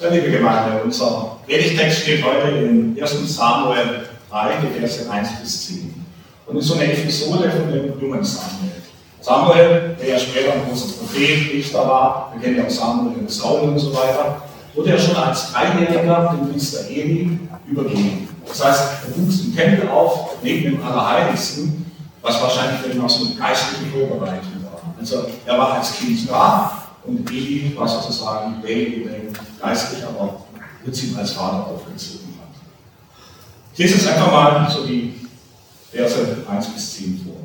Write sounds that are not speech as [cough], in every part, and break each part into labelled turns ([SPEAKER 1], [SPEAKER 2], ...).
[SPEAKER 1] Ja, liebe Gemeinde, unser Predigtext steht heute in 1. Samuel 3, die Verse 1 bis 10. Und ist so eine Episode von dem jungen Samuel. Samuel, der ja später ein großer Prophet, Richter war, wir kennen ja auch Samuel in Saul und so weiter, wurde er schon als Dreijähriger dem Priester Eli übergeben. Das heißt, er wuchs im Tempel auf, neben dem Allerheiligsten, was wahrscheinlich für ihn auch so eine geistliche Vorbereitung war. Also er war als Kind da und Eli war sozusagen derjenige, der geistlich, aber im Prinzip als Vater aufgezogen hat. Ich lese jetzt einfach mal so die Verse 1 bis 10 vor.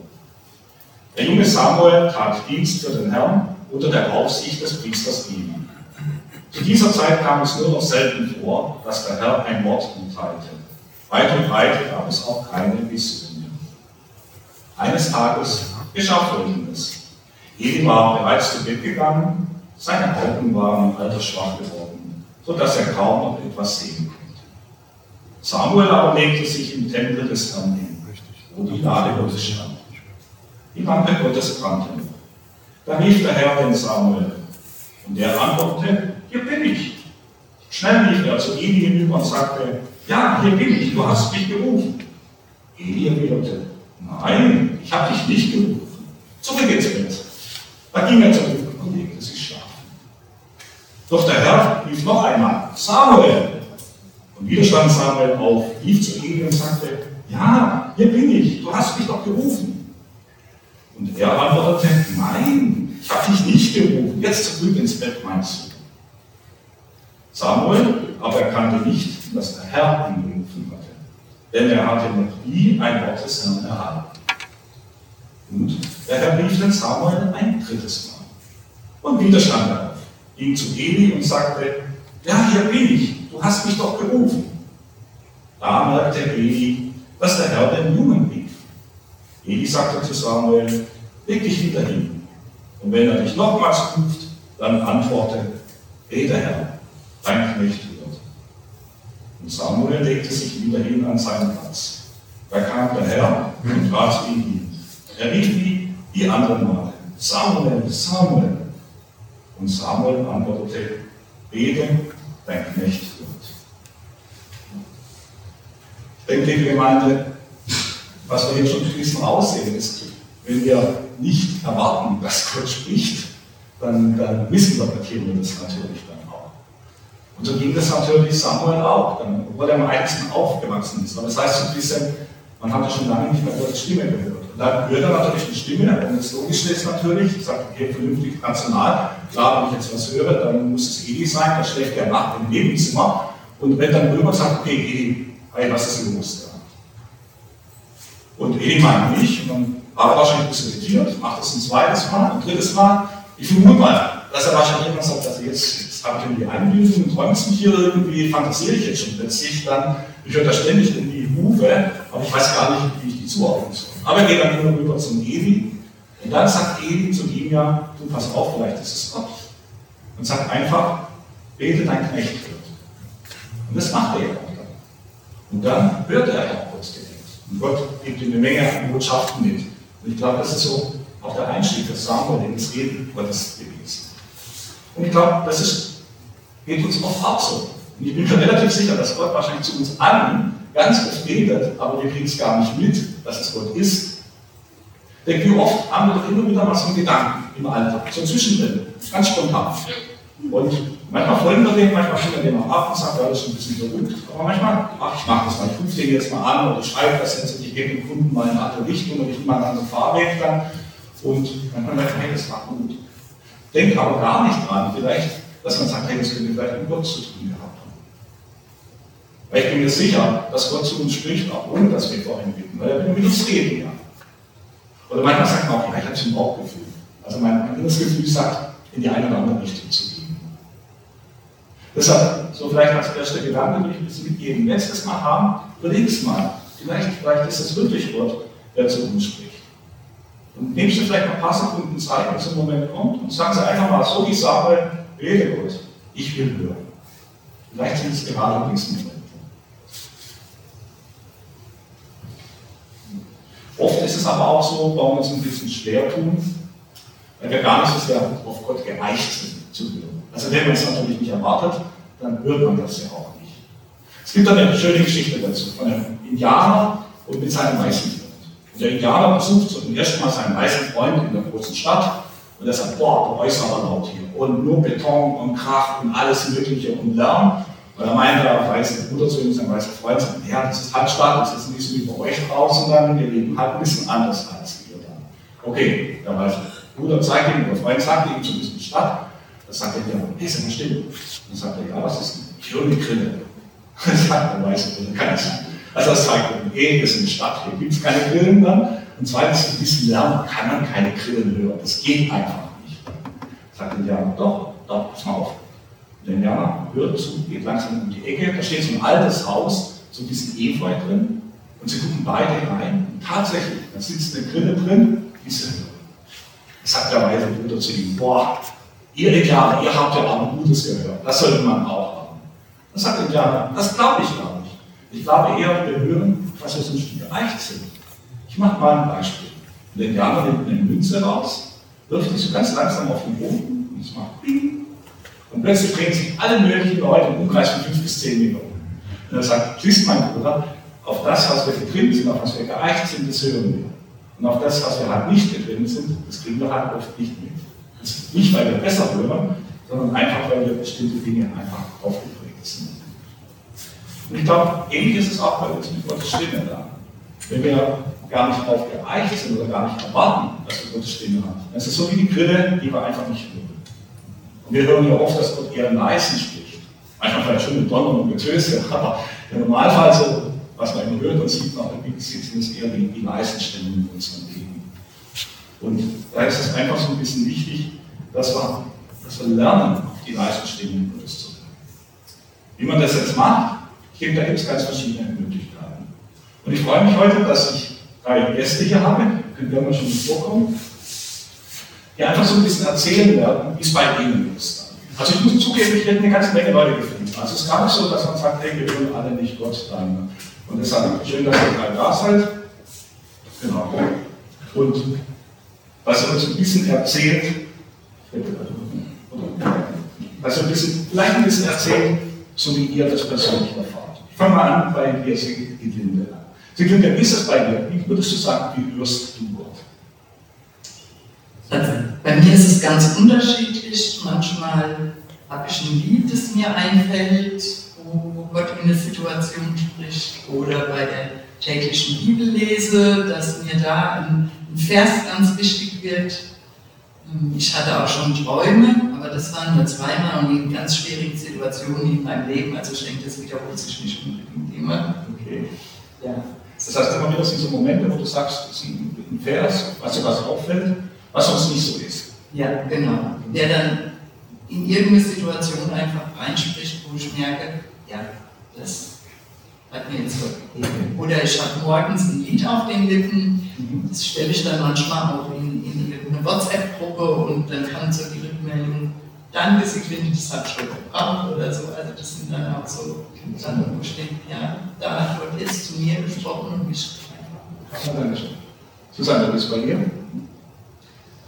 [SPEAKER 1] Der junge Samuel tat Dienst für den Herrn unter der Aufsicht des Priesters Eli. Zu dieser Zeit kam es nur noch selten vor, dass der Herr ein Wort mitteilte. Weit und breit gab es auch keine Visionen. Eines Tages geschah Folgendes. Eli war bereits zu Bett gegangen, seine Augen waren altersschwach geworden, sodass er kaum noch etwas sehen konnte. Samuel aber legte sich im Tempel des Herrn hin, wo die Lade Gottes stand. Die Lampe Gottes brannte noch. Da rief der Herr den Samuel, und er antwortete, hier bin ich. Schnell lief er zu Eli hinüber und sagte, ja, hier bin ich, du hast mich gerufen. Eli erwiderte, nein, ich habe dich nicht gerufen. Zurück ins Bett. Da ging er zurück und legte sich schlafen. Doch der Herr rief noch einmal, Samuel. Und wieder stand Samuel auf, lief zu Eli und sagte, ja, hier bin ich, du hast mich doch gerufen. Und er antwortete, nein, ich habe dich nicht gerufen, jetzt zurück ins Bett meinst du. Samuel aber erkannte nicht, dass der Herr ihn gerufen hatte, denn er hatte noch nie ein Wort des Herrn erhalten. Und der Herr rief den Samuel ein drittes Mal. Und wieder stand er auf, ging zu Eli und sagte, ja, hier bin ich, du hast mich doch gerufen. Da merkte Eli, dass der Herr den Jungen rief. Eli sagte zu Samuel, leg dich wieder hin. Und wenn er dich nochmals ruft, dann antworte, rede Herr, dein Knecht wird. Und Samuel legte sich wieder hin an seinen Platz. Da kam der Herr und zu ihm hin. Er rief wie die anderen Male, Samuel, Samuel. Und Samuel antwortete, rede, dein Knecht denke, liebe Gemeinde, was wir hier schon fließend aussehen, ist, wenn wir nicht erwarten, dass Gott spricht, dann, dann missinterpretieren wir das natürlich dann auch. Und so ging das natürlich Samuel auch, dann, obwohl er am Einzelnen aufgewachsen ist. Aber das heißt so ein bisschen, man hatte schon lange nicht mehr Gottes Stimme gehört. Und dann hört er natürlich eine Stimme, und das Logische ist natürlich, ich sage, okay, vernünftig, rational, klar, wenn ich jetzt was höre, dann muss es Eli sein, der schläft ja Nacht im Nebenzimmer und rennt dann rüber sagt, okay, Eli, hey, was ist los? Ja. Und Eli meint nicht, und dann war er wahrscheinlich ein bisschen irritiert, macht das ein zweites Mal, ein drittes Mal. Ich vermute mal, dass er wahrscheinlich irgendwann sagt, also jetzt, jetzt habe ich irgendwie Einbildung und träumst mich hier irgendwie, fantasiere ich jetzt schon plötzlich, dann, ich höre da ständig irgendwie Hufe, aber ich weiß gar nicht, wie ich die zuordnen soll. Aber er geht dann immer rüber zum Eli und dann sagt Eli zu ihm ja, du pass auf, vielleicht ist es Gott. Und sagt einfach, bete dein Knecht wird. Und das macht er ja. Und dann hört er auch Gottes Gebet. Und Gott gibt ihm eine Menge an Botschaften mit. Und ich glaube, das ist so auch der Einstieg für Samuel in das Reden Gottes gewesen. Und ich glaube, das ist, geht uns oft auch so. Und ich bin mir relativ sicher, dass Gott wahrscheinlich zu uns allen ganz oft redet, aber wir kriegen es gar nicht mit, dass es Gott ist. Denn wie oft haben wir doch immer wieder mal so einen Gedanken im Alltag, so zwischendrin, ganz spontan. Und manchmal folgen wir dem, manchmal schieben wir dem auch ab und sagen, ja, das ist ein bisschen verrückt. Aber manchmal, ach, ich mache das mal, ich rufe den jetzt mal an oder ich schreibe das jetzt und ich gebe dem Kunden mal eine andere Richtung und ich nehme mal einen anderen Fahrweg dann. Und manchmal merkt man, hey, das war gut. Denkt aber gar nicht dran, vielleicht, dass man sagt, hey, das könnte vielleicht mit Gott zu tun gehabt haben. Weil ich bin mir sicher, dass Gott zu uns spricht, auch ohne dass wir vorhin bitten, weil er will mit uns reden, ja. Oder manchmal sagt man auch, ja, ich habe so ein Bauchgefühl. Also mein inneres Gefühl sagt, in die eine oder andere Richtung zu gehen. Deshalb, so vielleicht als erster Gedanke, will ich ein bisschen mitgeben. Wenn Sie das mal haben, überlegen es mal. Vielleicht, vielleicht ist es wirklich Gott, der zu uns spricht. Und nehmen Sie vielleicht ein paar Sekunden Zeit, wenn so ein Moment kommt, und sagen Sie einfach mal so die Sache, rede Gott, ich will hören. Vielleicht sind es gerade in diesem Moment. Oft ist es aber auch so, warum wir uns ein bisschen schwer tun, weil wir gar nicht so sehr auf Gott geeicht sind zu hören. Also wenn man es natürlich nicht erwartet, dann hört man das ja auch nicht. Es gibt eine schöne Geschichte dazu von einem Indianer und mit seinem weißen Freund. Und der Indianer besucht zum ersten Mal seinen weißen Freund in der großen Stadt und er sagt, boah, bei euch ist aber laut hier. Und nur Beton und Krach und alles Mögliche und Lärm. Und da meinte der weiße Bruder zu ihm, sein weißer Freund, sagt, ja, das ist Handstadt, das ist nicht so wie bei euch draußen dann, wir leben halt ein bisschen anders als ihr dann. Okay, der weiße Bruder zeigt ihm, der Freund sagt ihm zu diesem Stadt, da sagt er, ja, hey, sag mal still. Dann sagt er, ja, was ist denn? Ich höre eine Grille. [laughs] Dann sagt der weiße Bruder, kann nicht sein. Also das zeigt, okay, wir sind eine Stadt, hier gibt es keine Grillen dann. Und zweitens, in diesem Lärm kann man keine Grillen hören. Das geht einfach nicht. Sagt der Indianer, doch, doch, pass mal auf. Der Indianer hört zu, geht langsam um die Ecke, da steht so ein altes Haus, so ein bisschen Efeu drin. Und sie gucken beide rein. Und tatsächlich, da sitzt eine Grille drin, die sie hören. Sagt der weise Bruder zu ihm, boah, ihr Indianer, ihr habt ja auch ein Gutes gehört. Das sollte man auch haben. Das sagt Indianer, das glaube ich gar nicht. Ich glaube eher, wir hören, was wir sonst gereicht sind. Ich mache mal ein Beispiel. Der Indianer nimmt eine Münze raus, wirft die so ganz langsam auf den Boden und es macht Bing. Und plötzlich drehen sich alle möglichen Leute im Umkreis von fünf bis zehn Minuten. Und er sagt, siehst mein Bruder, auf das, was wir getrimmt sind, auf was wir geeicht sind, das hören wir. Und auf das, was wir halt nicht getrimmt sind, das kriegen wir halt oft nicht mit. Nicht, weil wir besser hören, sondern einfach, weil wir bestimmte Dinge einfach aufgeprägt sind. Und ich glaube, ähnlich ist es auch bei uns mit Gottes Stimme da. Wenn wir gar nicht darauf geeicht sind oder gar nicht erwarten, dass wir Gottes Stimme haben, dann ist es so wie die Grille, die wir einfach nicht hören. Und wir hören ja oft, dass Gott eher leise spricht. Manchmal vielleicht schon mit Donner und Getöse, [laughs] aber im Normalfall so, was man hört und sieht, nach dem sieht, sind es eher die, die leisen Stimmen in unserem. Und da ist es einfach so ein bisschen wichtig, dass wir, dass wir lernen, auf die leisen Stimmen Gottes zu hören. Wie man das jetzt macht, ich denke, da gibt es ganz verschiedene Möglichkeiten. Und ich freue mich heute, dass ich drei Gäste hier habe, können wir mal schon vorkommen, die einfach so ein bisschen erzählen werden, wie es bei ihnen ist. Also ich muss zugeben, ich hätte eine ganze Menge Leute gefunden. Also es ist gar nicht so, dass man sagt, hey, wir hören alle nicht Gott dann. Und deshalb schön, dass ihr drei da seid. Genau. Und was er uns ein bisschen erzählt, also ein bisschen, vielleicht ein bisschen erzählen, so wie ihr das persönlich erfahrt. Ich fange mal an bei dir, Sieglinde. Sieglinde, wie ist es bei dir? Wie würdest du sagen, wie hörst du Gott?
[SPEAKER 2] Also, bei mir ist es ganz unterschiedlich. Manchmal habe ich ein Lied, das mir einfällt, wo Gott in eine Situation spricht. Oder bei der täglichen Bibellese, dass mir da ein, ein Vers ganz wichtig wird. Ich hatte auch schon Träume, aber das waren nur zweimal und in ganz schwierigen Situationen in meinem Leben. Also ich denke, das wiederholt sich nicht unbedingt immer.
[SPEAKER 1] Okay. Ja. Das heißt, immer wieder sind so Momente, wo du sagst, das ist ein Vers, was dir was auffällt, was uns nicht so ist.
[SPEAKER 2] Ja, genau. Der dann in irgendeine Situation einfach reinspricht, wo ich merke, ja, das hat mir jetzt gegeben. Oder ich habe morgens ein Lied auf den Lippen. Das stelle ich dann manchmal auch in, in eine WhatsApp-Gruppe und dann kann so die Rückmeldung, danke Siglinde, das hat schon gebraucht oder so. Also das sind dann auch so dann, wo denke, ja, da hat Gott jetzt zu mir gesprochen und mich
[SPEAKER 1] gefragt. Susanne, das bei dir?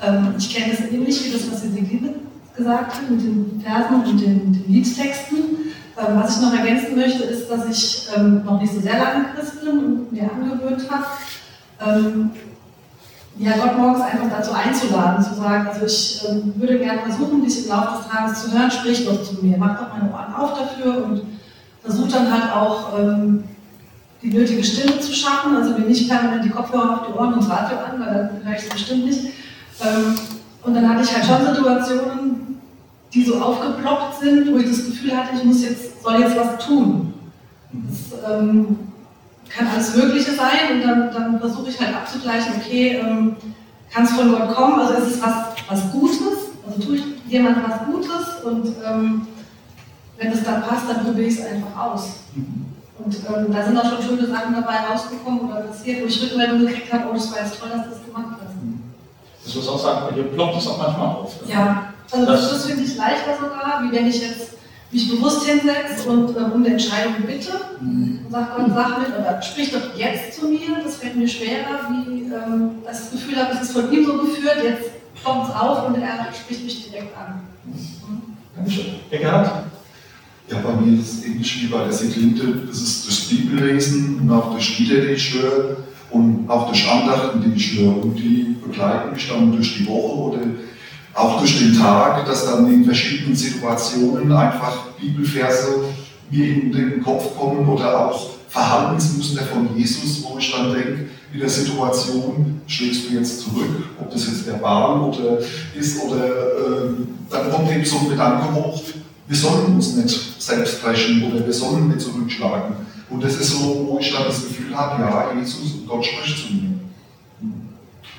[SPEAKER 3] Ähm, ich kenne das ähnlich wie das, was die Siglinde gesagt hat, mit den Versen und den, den Liedtexten. Ähm, was ich noch ergänzen möchte, ist, dass ich ähm, noch nicht so sehr lange Christ bin und mir angewöhnt habe, ähm, ja, Gott morgens einfach dazu einzuladen, zu sagen, also ich ähm, würde gerne versuchen, dich im Laufe des Tages zu hören, sprich doch zu mir, mach doch meine Ohren auf dafür und versuch dann halt auch ähm, die nötige Stimme zu schaffen, also mir nicht permanent die Kopfhörer auf die Ohren und das Radio an, weil dann höre ich es bestimmt nicht. Ähm, und dann hatte ich halt schon Situationen, die so aufgeploppt sind, wo ich das Gefühl hatte, ich muss jetzt, soll jetzt was tun. Das, ähm, kann alles Mögliche sein und dann, dann versuche ich halt abzugleichen, okay, ähm, kann es von Gott kommen, also ist es was, was Gutes, also tue ich jemand was Gutes und ähm, wenn es dann passt, dann probiere ich es einfach aus. Und ähm, da sind auch schon schöne Sachen dabei rausgekommen oder passiert, wo ich Rückmeldung gekriegt habe, oh, das war jetzt toll, dass du das gemacht hast.
[SPEAKER 1] Das muss auch sagen, bei dir ploppt es auch manchmal auf.
[SPEAKER 3] Ja, also das, das finde ich leichter sogar, wie wenn ich jetzt mich bewusst hinsetze und äh, um eine Entscheidung bitte mhm. und sage, Gott, sag mir, oder sprich doch jetzt zu mir, das fällt mir schwerer, wie ähm, das Gefühl habe, es ist von ihm so geführt, jetzt kommt es auf und er spricht mich direkt an.
[SPEAKER 1] Mhm. Dankeschön. Herr Gerhard?
[SPEAKER 4] Ja, bei mir ist es ähnlich wie bei der Seglinde, das ist das Bibellesen und auch durch Lieder, die ich höre und auch durch Andachten, die ich höre. Und die begleiten mich dann durch die Woche oder auch durch den Tag, dass dann in verschiedenen Situationen einfach Bibelverse mir in den Kopf kommen oder auch Verhaltensmuster von Jesus, wo ich dann denke, in der Situation schlägst du jetzt zurück, ob das jetzt verbal oder ist, oder äh, dann kommt eben so ein Gedanke hoch, wir sollen uns nicht selbst brechen oder wir sollen nicht zurückschlagen. Und das ist so, wo ich dann das Gefühl habe, ja, Jesus und Gott spricht zu mir.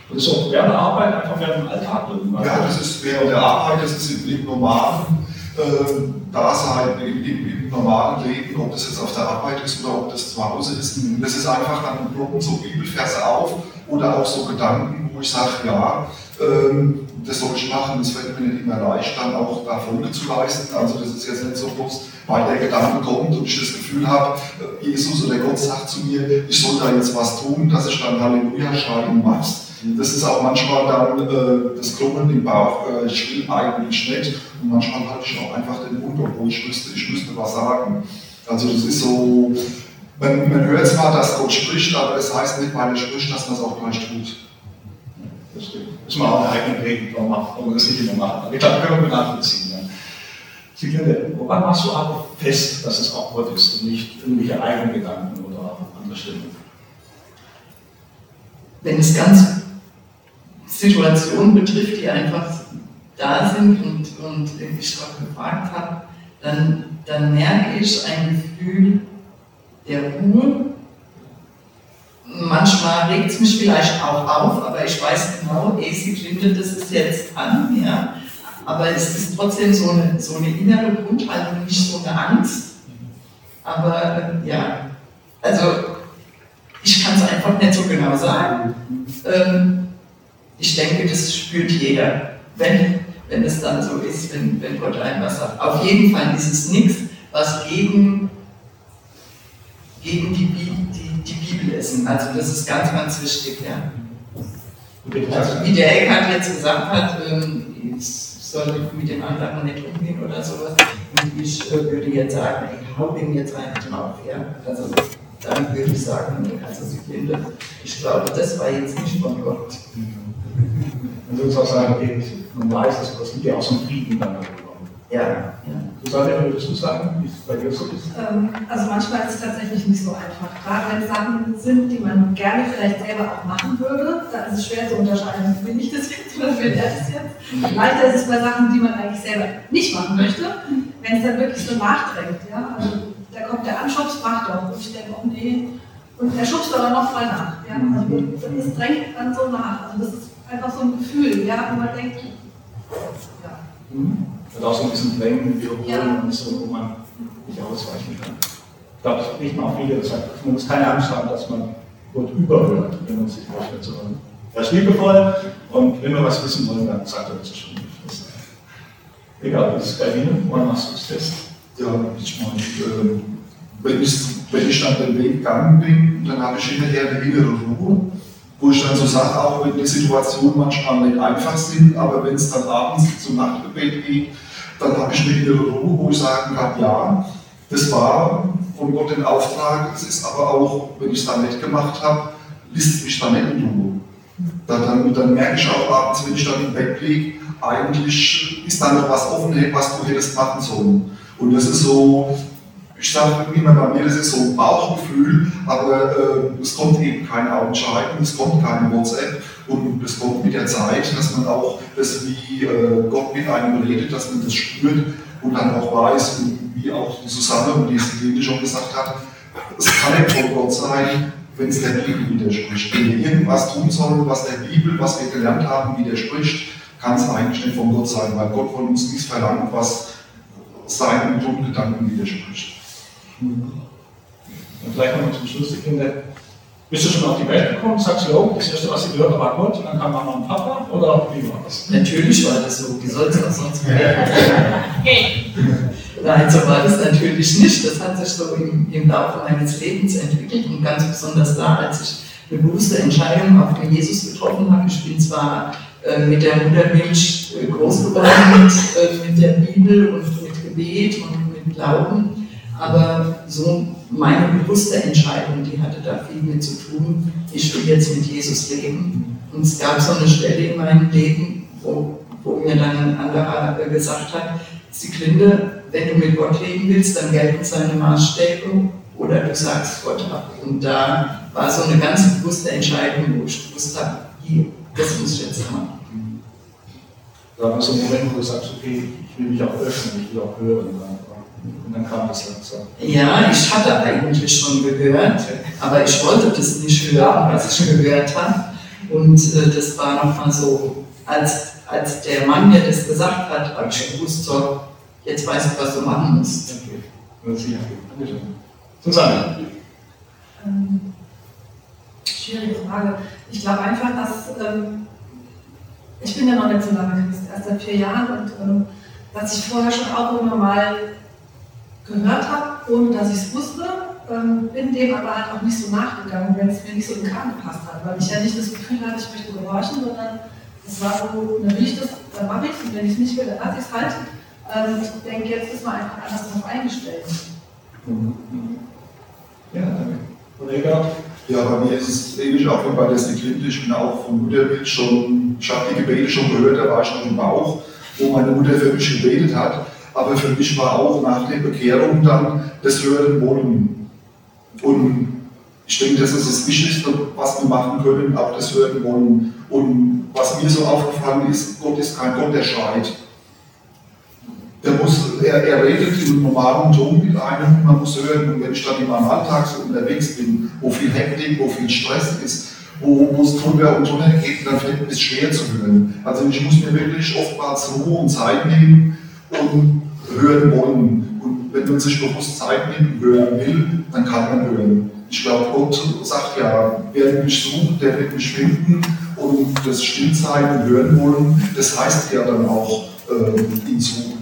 [SPEAKER 1] Das ist auch während der Arbeit, einfach während dem Alltag
[SPEAKER 4] irgendwann. Ja, das ist während der Arbeit, das ist im, normalen äh, Dasein, im, im, im, normalen Leben, ob das jetzt auf der Arbeit ist oder ob das zu Hause ist. Das ist einfach, dann ploppen so Bibelverse auf oder auch so Gedanken, wo ich sage, ja, ähm, das soll ich machen, das fällt mir nicht immer leicht, dann auch da Folge zu leisten. Also das ist jetzt nicht so bloß, weil der Gedanke kommt und ich das Gefühl habe, äh, Jesus oder Gott sagt zu mir, ich soll da jetzt was tun, dass ich dann Halleluja schreien machst. Das ist auch manchmal dann äh, das Klummeln im Bauch, äh, ich will eigentlich nicht. Und manchmal halte ich auch einfach den Mund, obwohl ich müsste, ich müsste was sagen. Also das ist so, man, man hört zwar, dass Gott spricht, aber es das heißt nicht, weil er spricht, dass man es auch gleich tut.
[SPEAKER 1] Das stimmt. Muss man auch eine eigene Regel machen, aber das nicht immer machen. Aber ich glaube, können wir nachvollziehen. Ja. Siglinde, woran machst du aber fest, dass es auch Gott ist und nicht irgendwelche eigenen Gedanken oder andere Stimmen?
[SPEAKER 2] Wenn es ganz Situationen betrifft, die einfach da sind und, und ich darauf gefragt habe, dann, dann merke ich ein Gefühl der Ruhe. Manchmal regt es mich vielleicht auch auf, aber ich weiß genau, AC findet das ist jetzt an, ja. Aber es ist trotzdem so eine, so eine innere Grundhaltung, nicht so eine Angst. Aber äh, ja, also ich kann es einfach nicht so genau sagen. Ähm, ich denke, das spürt jeder, wenn, wenn es dann so ist, wenn, wenn Gott einem was sagt. Auf jeden Fall ist es nichts, was gegen, gegen die, die, die Bibel ist. Also das ist ganz, ganz wichtig. Ja. Also wie der Eckhart jetzt gesagt hat, ähm, ich soll mit dem anderen nicht umgehen oder sowas. Und ich äh, würde jetzt sagen, ich hau dem jetzt einen drauf. Ja. Also dann würde ich sagen, also ich glaube, das war jetzt nicht von Gott.
[SPEAKER 1] Man würde auch sagen, okay, man weiß es, es gibt ja auch so einen Frieden dann darüber.
[SPEAKER 2] Ja, ja.
[SPEAKER 1] Susanne, würdest du sagen, wie es bei dir so ist?
[SPEAKER 3] Ähm, also manchmal ist es tatsächlich nicht so einfach. Gerade wenn es Sachen sind, die man gerne vielleicht selber auch machen würde, dann ist es schwer zu unterscheiden, will ich das jetzt oder will er das jetzt. Leichter ist es bei Sachen, die man eigentlich selber nicht machen möchte, wenn es dann wirklich so nachdrängt. Ja? Also, da kommt der Anschubs, mach doch. Und ich denke, oh nee. Und er schubst aber noch mal nach. Ja? Also, es drängt dann so nach. Also das ist einfach so ein Gefühl, ja, wo man denkt, ja.
[SPEAKER 1] Mhm. Und auch so ein bisschen drängen, wiederholen ja. und so, wo man nicht ausweichen kann. Ich glaube, das riecht man auch viele, das heißt, man muss keine Angst haben, dass man Gott überhört, wenn man sich vorstellt zu hören. Er ist liebevoll und wenn wir was wissen wollen, dann sagt er uns schon nicht fest. Egal, wie ist es bei Ihnen? Woran machst du es fest?
[SPEAKER 4] Ja, ich meine, wenn, ich, wenn ich dann den Weg gegangen bin, dann habe ich hinterher eine innere Ruhe wo ich dann so sage, auch wenn die Situationen manchmal nicht einfach sind, aber wenn es dann abends zum Nachtgebet geht, dann habe ich eine innere Ruhe, wo ich sagen kann, ja, das war von Gott den Auftrag, es ist aber auch, wenn ich es dann nicht gemacht habe, lässt mich dann nicht in Ruhe. Dann, dann, dann, merke ich auch abends, wenn ich dann im Bett liege, eigentlich ist da noch was offen, was du hättest machen sollen. Und das ist so, ich sage immer bei mir, das ist so ein Bauchgefühl, aber äh, es kommt eben kein Augenscheiden, es kommt keine WhatsApp und es kommt mit der Zeit, dass man auch das, wie äh, Gott mit einem redet, dass man das spürt und dann auch weiß, wie auch die Susanne und die Selene schon gesagt hat, es kann nicht von Gott sein, wenn es der Bibel widerspricht. Wenn wir irgendwas tun sollen, was der Bibel, was wir gelernt haben, widerspricht, kann es eigentlich nicht von Gott sein, weil Gott von uns nichts verlangt, was seinen Grundgedanken widerspricht.
[SPEAKER 1] Und vielleicht nochmal zum Schluss, die Kinder. Bist du schon auf die Welt gekommen? Sagst du, oh, das erste, was ich gehört habe, war Gott und dann kam Mama und Papa? Oder wie war das?
[SPEAKER 2] Natürlich war das so. Wie soll es auch sonst werden? Nein, so war das natürlich nicht. Das hat sich so im, im Laufe meines Lebens entwickelt und ganz besonders da, als ich eine bewusste Entscheidung auf den Jesus getroffen habe. Ich bin zwar äh, mit der Muttermilch äh, groß geworden, mit, äh, mit der Bibel und mit Gebet und mit Glauben, aber so meine bewusste Entscheidung, die hatte da viel mit zu tun, ich will jetzt mit Jesus leben. Und es gab so eine Stelle in meinem Leben, wo, wo mir dann ein anderer gesagt hat, Sieglinde, wenn du mit Gott leben willst, dann gelten seine Maßstäbe oder du sagst Gott ab. Und da war so eine ganz bewusste Entscheidung, wo ich gewusst habe, hier, das muss ich jetzt machen.
[SPEAKER 1] Da war so ein Moment, wo du sagst, okay, ich will mich auch öffnen, ich will auch hören. Und dann kam das langsam.
[SPEAKER 2] Ja, ich hatte eigentlich schon gehört, aber ich wollte das nicht hören, was ich gehört habe. Und äh, das war nochmal so, als, als der Mann mir das gesagt hat, habe ich gewusst, so, jetzt weißt du, was du machen musst.
[SPEAKER 1] Okay. Susanne.
[SPEAKER 3] Ähm, schwierige Frage. Ich glaube einfach, dass ähm, ich bin ja noch nicht so lange Christ, erst seit vier Jahren und ähm, dass ich vorher schon auch immer mal gehört habe, ohne dass ich es wusste, ähm, bin dem aber halt auch nicht so nachgegangen, wenn es mir nicht so in Kram gepasst hat, weil ich ja nicht das Gefühl hatte, ich möchte gehorchen, sondern es war so, dann will ich das, dann mache ich es und wenn ich es nicht will, dann lasse ich es halt. Ähm, ich denke, jetzt ist man einfach anders darauf eingestellt. Mhm.
[SPEAKER 1] Ja, danke. Und Eckart?
[SPEAKER 4] Ja, bei mir ist es ähnlich auch wie bei der Siglinde. Ich bin auch von Muttermilch schon, ich habe die Gebete schon gehört, da war ich noch im Bauch, wo meine Mutter für mich gebetet hat. Aber für mich war auch nach der Bekehrung dann das Hören Wollen. Und ich denke, das ist das Wichtigste, was wir machen können, auch das Hören Wollen. Und was mir so aufgefallen ist, Gott ist kein Gott, der schreit der muss, er, er redet im normalen Ton mit einem, man muss hören, und wenn ich dann in meinem Alltag so unterwegs bin, wo viel Hektik, wo viel Stress ist, wo, wo es drüber und drunter geht, dann fällt es schwer zu hören. Also ich muss mir wirklich oftmals Ruhe und Zeit nehmen und hören wollen. Und wenn man sich bewusst Zeit nimmt und hören will, dann kann man hören. Ich glaube, Gott sagt ja, wer mich sucht, der wird mich finden. Und das Stillzeit und hören wollen, das heißt ja dann auch, äh, ihn suchen.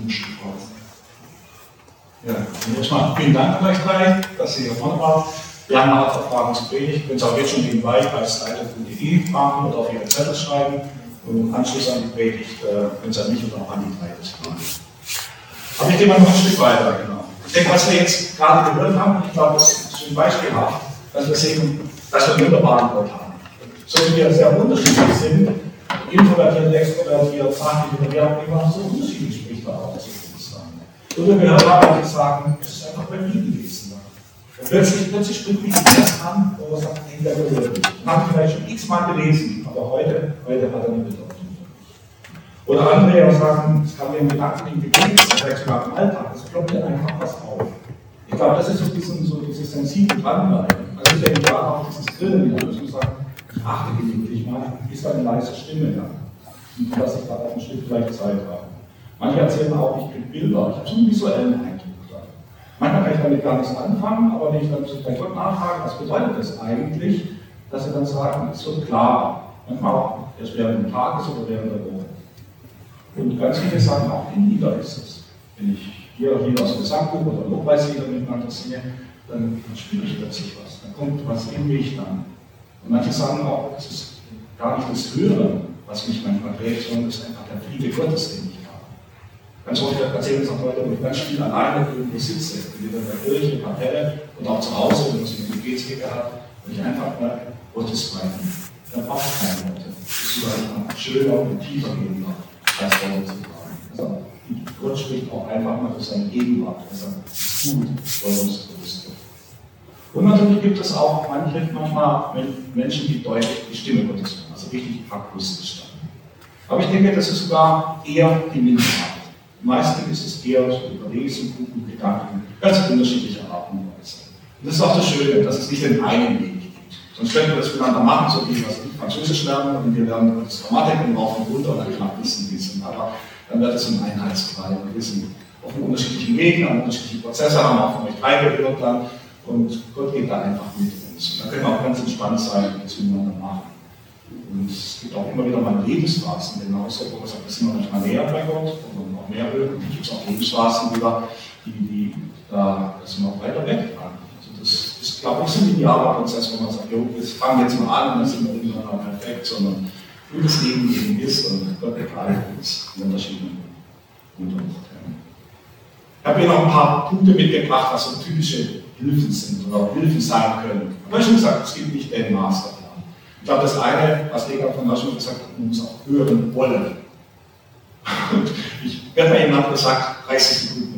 [SPEAKER 1] Ja, und erstmal vielen Dank an euch drei, dass ihr hier vorne wart. Wir haben Art Fragen zur Predigt. Ihr könnt auch jetzt schon nebenbei bei slido.de machen oder auf Ihre Zettel schreiben. Und im Anschluss an die Predigt äh, könnt ihr mich oder auch an die drei das fragen. Aber ich gehe mal noch ein Stück weiter. Genau. Ich denke, was wir jetzt gerade gehört haben, ich glaube, das ist ein Beispiel haben, dass wir sehen, dass wir einen wunderbaren Gott haben. So wie wir sehr unterschiedlich sind, introvertiert, extrovertiert, fachlich wie auch immer, so unterschiedlich spricht auch. Oder wir haben die sagen, es ist einfach bei mir gewesen. Und plötzlich, plötzlich spricht mich das an, wo man sagt, hey, der ich vielleicht schon x-mal gelesen, aber heute, heute hat er eine Bedeutung. Oder andere auch sagen, es kann mir im Gedanken im Gebet, vielleicht sogar im Alltag, es ploppt mir einfach was auf. Ich glaube, das ist so, diesen, so dieses sensible Dranbleiben. Also ich denke gerade auch dieses Grillen, dass man sagt, ich achte gelegentlich mal, ist da eine leise Stimme da. Und dass ich da auch ein Stück vielleicht Zeit habe. Manche erzählen auch, ich kriege Bilder, ich habe so einen visuellen Eindruck. Da. Manchmal kann ich damit gar nichts anfangen, aber wenn ich dann bei Gott nachfrage, was bedeutet das eigentlich, dass sie dann sagen, es wird klar. Manchmal auch erst während des Tages oder während der Woche. Und ganz viele sagen auch, in Lieder ist es. Wenn ich hier Lieder aus dem Gesangbuch oder Lobpreislieder miteinander singe, dann, dann spüre ich plötzlich was. Dann kommt was in mich dann. Und manche sagen auch, es ist gar nicht das Hören, was mich manchmal prägt, sondern es ist einfach der Friede Gottes, den ich Ganz oft erzählen es auch Leute, wo ich ganz viel alleine irgendwo sitze, entweder in der Kirche, in der Kapelle und auch zu Hause, wenn so eine Gebetswege hat, und ich einfach mal Gottes sprechen. Dann braucht keine Worte. Das ist sogar schöner und tiefer gehen als Worte zu sagen. Gott spricht auch einfach mal durch seine Gegenwart. Er sagt, es ist gut, soll uns bewusst wird. Und natürlich gibt es auch manchmal Menschen, die deutlich die Stimme Gottes hören, also richtig akustisch dann. Aber ich denke, das ist sogar eher die Minderheit. Meistens ist es eher so Überlesen, guten Gedanken, ganz unterschiedliche Arten und Weise. Und das ist auch das Schöne, dass es nicht den einen gibt. Sonst könnten wir das miteinander machen, so wie wir Französisch lernen und wir lernen das Grammatik und rauf und runter und dann klappt es ein bisschen. Aber dann wird es ein Einheitsbrei. Wir wissen auf unterschiedlichen Wegen, an unterschiedlichen Prozesse, haben auch von euch drei gehört dann. Und Gott geht da einfach mit uns. Und da können wir auch ganz entspannt sein und miteinander machen. Und es gibt auch immer wieder mal Lebensphasen, genauso, wo man sagt, wir sind manchmal näher bei Gott und noch mehr hören. Und es gibt auch Lebensphasen die, die da sind noch weiter weg das glaube ich, so ein linearer Prozess, wo man sagt, jo, wir fangen jetzt mal an und dann sind wir irgendwann mal perfekt, sondern wie das Leben eben ist und Gott begleitet uns in unterschiedlichen Unterrichten. Ich habe hier noch ein paar Punkte mitgebracht, was so typische Hilfen sind oder Hilfen sein können. Ich habe schon gesagt, es gibt nicht den Masterplan. Ich glaube, das eine, was Lega von der schon gesagt hat, man muss auch hören wollen. [laughs] Und ich werde mal jemand gesagt, 30 Sekunden.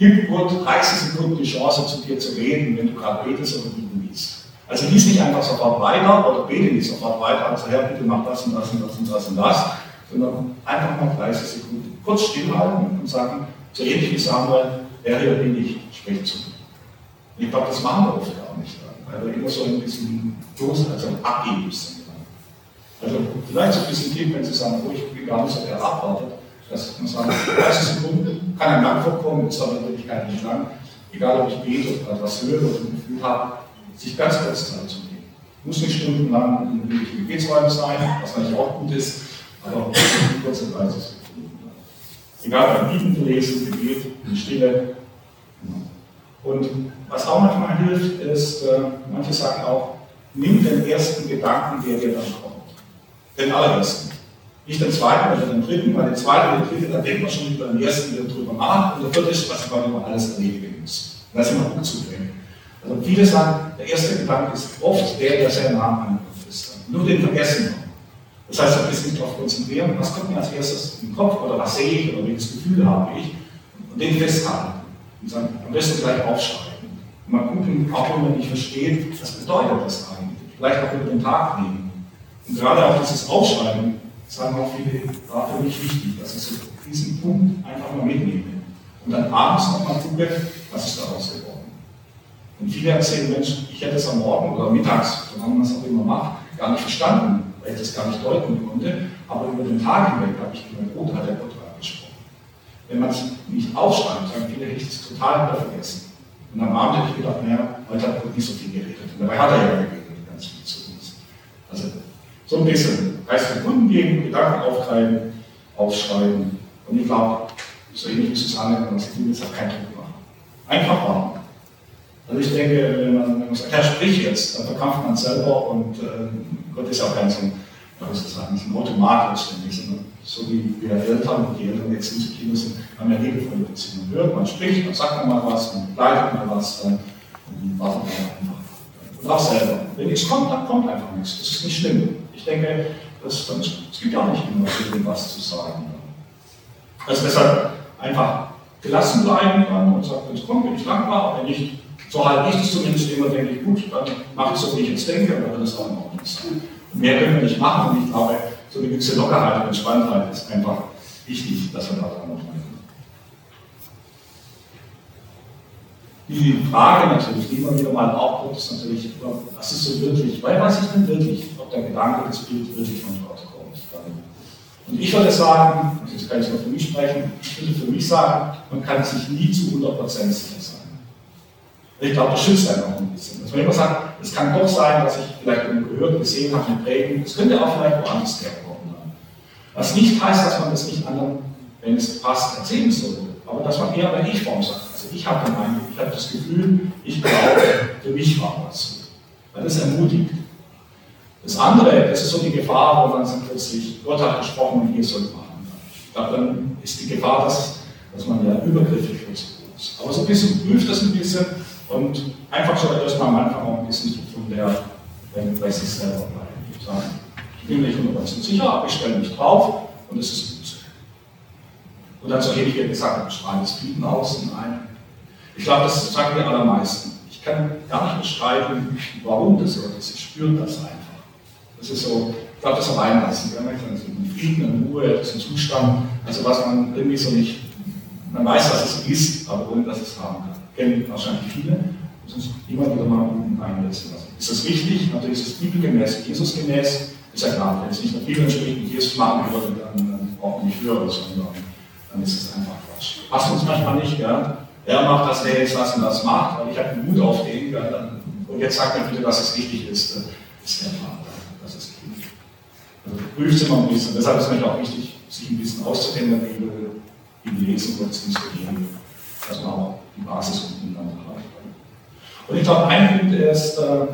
[SPEAKER 1] Gib Gott 30 Sekunden die Chance, zu dir zu reden, wenn du gerade betest oder beten willst. Also lies nicht einfach sofort weiter oder bete nicht sofort weiter, also Herr, bitte mach das und das und das und das und das, sondern einfach mal 30 Sekunden kurz stillhalten und sagen, so ähnlich wie Samuel, Herr, hier bin ich, sprich zu mir. Ich glaube, das machen wir oft gar nicht, weil wir immer so ein bisschen bloß also abgeben sind. Also vielleicht so ein bisschen Tipp, wenn Sie sagen, oh, ich bin gar nicht so der dass man sagt, 30 Sekunden kann ein lang vorkommen, ist aber in Wirklichkeit nicht lang. Egal, ob ich bete oder etwas höre oder ein Gefühl habe, sich ganz kurz Zeit zu nehmen. Muss nicht stundenlang in irgendwelchen Gebetsräumen sein, was natürlich auch gut ist, aber kurze 30 Sekunden. Egal, beim Bibel lesen, Gebet, in Stille. Und was auch manchmal hilft, ist, äh, manche sagen auch, nimm den ersten Gedanken, der dir dann kommt. Den allerersten. Nicht den zweiten oder den dritten, weil den zweiten oder den dritten, da denkt man schon über den ersten wieder drüber nach und der vierte ist, was man alles erledigen muss. Da ist immer gut zu bringen. Also viele sagen, der erste Gedanke ist oft der, der sehr nah am Angriff ist. Nur den vergessen wir. Das heißt, ein bisschen darauf konzentrieren, was kommt mir als erstes im Kopf oder was sehe ich oder welches Gefühl habe ich und den festhalten. Und dann am besten gleich aufschreiben. Und mal gucken, auch wenn man nicht versteht, was bedeutet das eigentlich. Vielleicht auch über den Tag nehmen. Und gerade auch dieses Aufschreiben sagen auch viele, war für mich wichtig, dass ich so diesen Punkt einfach mal mitnehme. Und dann abends nochmal gucke, was ist daraus geworden. Und viele erzählen, Mensch, ich hätte es am Morgen oder mittags, solange man es auch immer macht, gar nicht verstanden, weil ich das gar nicht deuten konnte. Aber über den Tag hinweg habe ich gemerkt, oh, da hat der Gott gesprochen. Wenn man es nicht aufschreibt, sagen viele, ich es total wieder vergessen. Und am Abend hätte ich gedacht, naja, heute hat Gott nicht so viel geredet. Und dabei hat er ja geredet, ganz viel zu so ein bisschen Geist Kunden geben, Gedanken aufgreifen, aufschreiben. Und ich glaube, so ähnlich wie Susanne, wenn man es tut, ist auch kein Druck machen. Einfach warten. Also ich denke, wenn man, wenn man sagt, Herr, sprich jetzt, dann verkrampft man selber und äh, Gott ist auch kein so ein, sagen, ein Automat letztendlich, sondern so wie wir Eltern und die Eltern jetzt nicht Kinder sind, haben ja liebevolle Beziehungen. Man hört, man spricht, man sagt mal was, man begleitet mal was, dann wartet man einfach. Und auch selber. Wenn nichts kommt, dann kommt einfach nichts. Das ist nicht schlimm. Ich denke, das, es gibt auch nicht immer irgendwas zu sagen. Also deshalb einfach gelassen bleiben und sagen, wenn es kommt, bin ich dankbar, wenn nicht, so halte ich es zumindest immer, denke ich, gut, dann mache ich so, wie ich jetzt denke, dann wird es auch in Ordnung sein. Mehr können wir nicht machen und ich glaube, so eine gewisse Lockerheit und Entspanntheit ist einfach wichtig, dass wir da dran noch Die Frage natürlich, die immer wieder mal aufkommt, ist natürlich, was ist so wirklich, weil weiß ich denn wirklich, ob der Gedanke des Bildes wirklich von Gott kommt. Und ich würde sagen, jetzt kann ich nur für mich sprechen, ich würde für mich sagen, man kann sich nie zu 100% sicher sein. Ich glaube, das schützt einen auch ein bisschen. Dass man immer sagt, es kann doch sein, dass ich vielleicht gehört, gesehen habe, eine Prägung, es könnte auch vielleicht woanders herkommen. Was nicht heißt, dass man das nicht anderen, wenn es passt, erzählen sollte. Aber dass man eher bei Ich-Form sagt. Also ich habe Eindruck, ich habe das Gefühl, ich glaube, für mich war was. Weil das ermutigt. Das andere, das ist so die Gefahr, wo man sagt plötzlich, Gott hat gesprochen und ihr sollt machen. Ich dann ist die Gefahr, dass, dass man ja übergriffig wird. Aber so ein bisschen prüft das ein bisschen und einfach so erstmal am Anfang auch ein bisschen der, bei sich selber bleiben. Ich bin nicht 100% sicher, aber ich stelle mich drauf und es ist gut. Und dann so ähnlich wie gesagt, ich strahlt das Frieden aus und ein. Ich glaube, das sagen die allermeisten. Ich kann gar nicht beschreiben, warum das so ist. Ich spüre das einfach. Das ist so, ich glaube, das ist Reinlassen. Ja, also Frieden, in Ruhe, das ist Zustand, also was man irgendwie so nicht, man weiß, was es ist, aber ohne dass es haben kann kennen wahrscheinlich viele, muss uns immer wieder mal unten einsetzen lassen. Ist das wichtig? Natürlich ist es bibelgemäß, Jesusgemäß. Ist ja klar, wenn es nicht nach Bibel entspricht und Jesus machen würde, dann, dann braucht man nicht hören, sondern dann ist es einfach Quatsch. Passt uns manchmal nicht, ja. Er macht das, der jetzt was und das macht, weil ich habe einen Mut auf den, dann, und jetzt sagt er bitte, dass es wichtig ist. Das ist der Vater, das ist gut. Also prüft es immer ein bisschen. Deshalb ist es auch wichtig, sich ein bisschen auszukennen in der Bibel, Bibel lesen, Gottesdienst gehen, dass man auch die Basis unten dann erreicht Und ich glaube, ein Punkt ist, ähm,